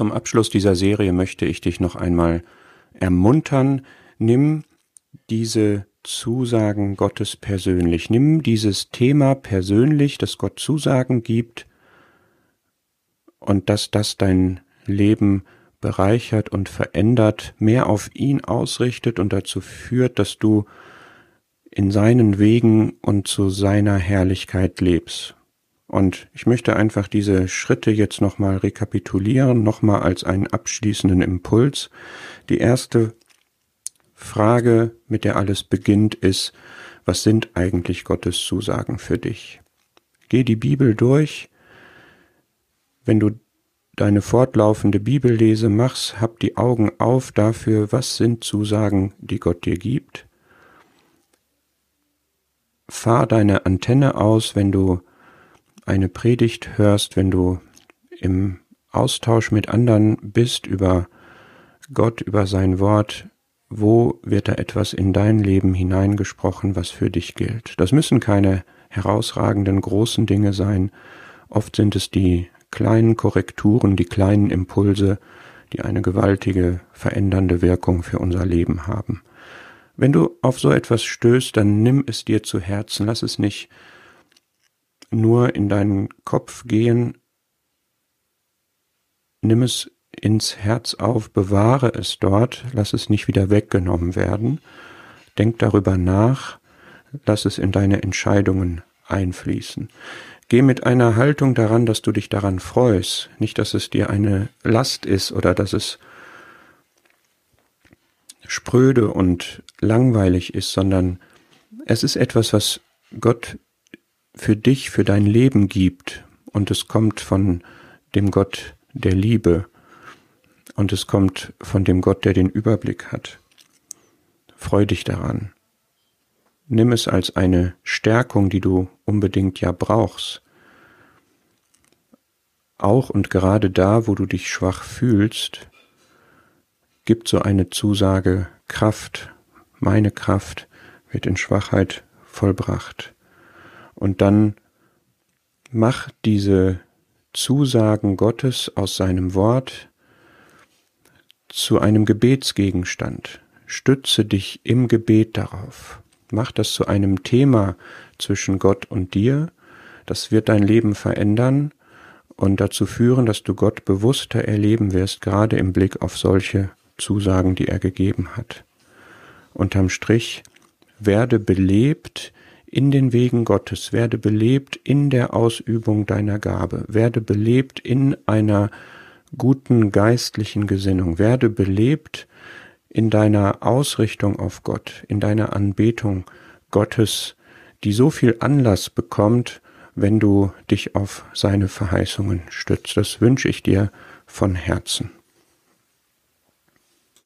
Zum Abschluss dieser Serie möchte ich dich noch einmal ermuntern, nimm diese Zusagen Gottes persönlich. Nimm dieses Thema persönlich, das Gott Zusagen gibt und dass das dein Leben bereichert und verändert, mehr auf ihn ausrichtet und dazu führt, dass du in seinen Wegen und zu seiner Herrlichkeit lebst. Und ich möchte einfach diese Schritte jetzt nochmal rekapitulieren, nochmal als einen abschließenden Impuls. Die erste Frage, mit der alles beginnt, ist, was sind eigentlich Gottes Zusagen für dich? Geh die Bibel durch. Wenn du deine fortlaufende Bibellese machst, hab die Augen auf dafür, was sind Zusagen, die Gott dir gibt. Fahr deine Antenne aus, wenn du eine Predigt hörst, wenn du im Austausch mit anderen bist über Gott, über sein Wort, wo wird da etwas in dein Leben hineingesprochen, was für dich gilt. Das müssen keine herausragenden großen Dinge sein. Oft sind es die kleinen Korrekturen, die kleinen Impulse, die eine gewaltige verändernde Wirkung für unser Leben haben. Wenn du auf so etwas stößt, dann nimm es dir zu Herzen, lass es nicht nur in deinen Kopf gehen, nimm es ins Herz auf, bewahre es dort, lass es nicht wieder weggenommen werden, denk darüber nach, lass es in deine Entscheidungen einfließen. Geh mit einer Haltung daran, dass du dich daran freust, nicht dass es dir eine Last ist oder dass es spröde und langweilig ist, sondern es ist etwas, was Gott für dich, für dein Leben gibt und es kommt von dem Gott der Liebe und es kommt von dem Gott, der den Überblick hat. Freu dich daran. Nimm es als eine Stärkung, die du unbedingt ja brauchst. Auch und gerade da, wo du dich schwach fühlst, gibt so eine Zusage Kraft. Meine Kraft wird in Schwachheit vollbracht. Und dann mach diese Zusagen Gottes aus seinem Wort zu einem Gebetsgegenstand. Stütze dich im Gebet darauf. Mach das zu einem Thema zwischen Gott und dir. Das wird dein Leben verändern und dazu führen, dass du Gott bewusster erleben wirst, gerade im Blick auf solche Zusagen, die er gegeben hat. Unterm Strich, werde belebt in den Wegen Gottes, werde belebt in der Ausübung deiner Gabe, werde belebt in einer guten geistlichen Gesinnung. Werde belebt in deiner Ausrichtung auf Gott, in deiner Anbetung Gottes, die so viel Anlass bekommt, wenn du dich auf seine Verheißungen stützt. Das wünsche ich dir von Herzen.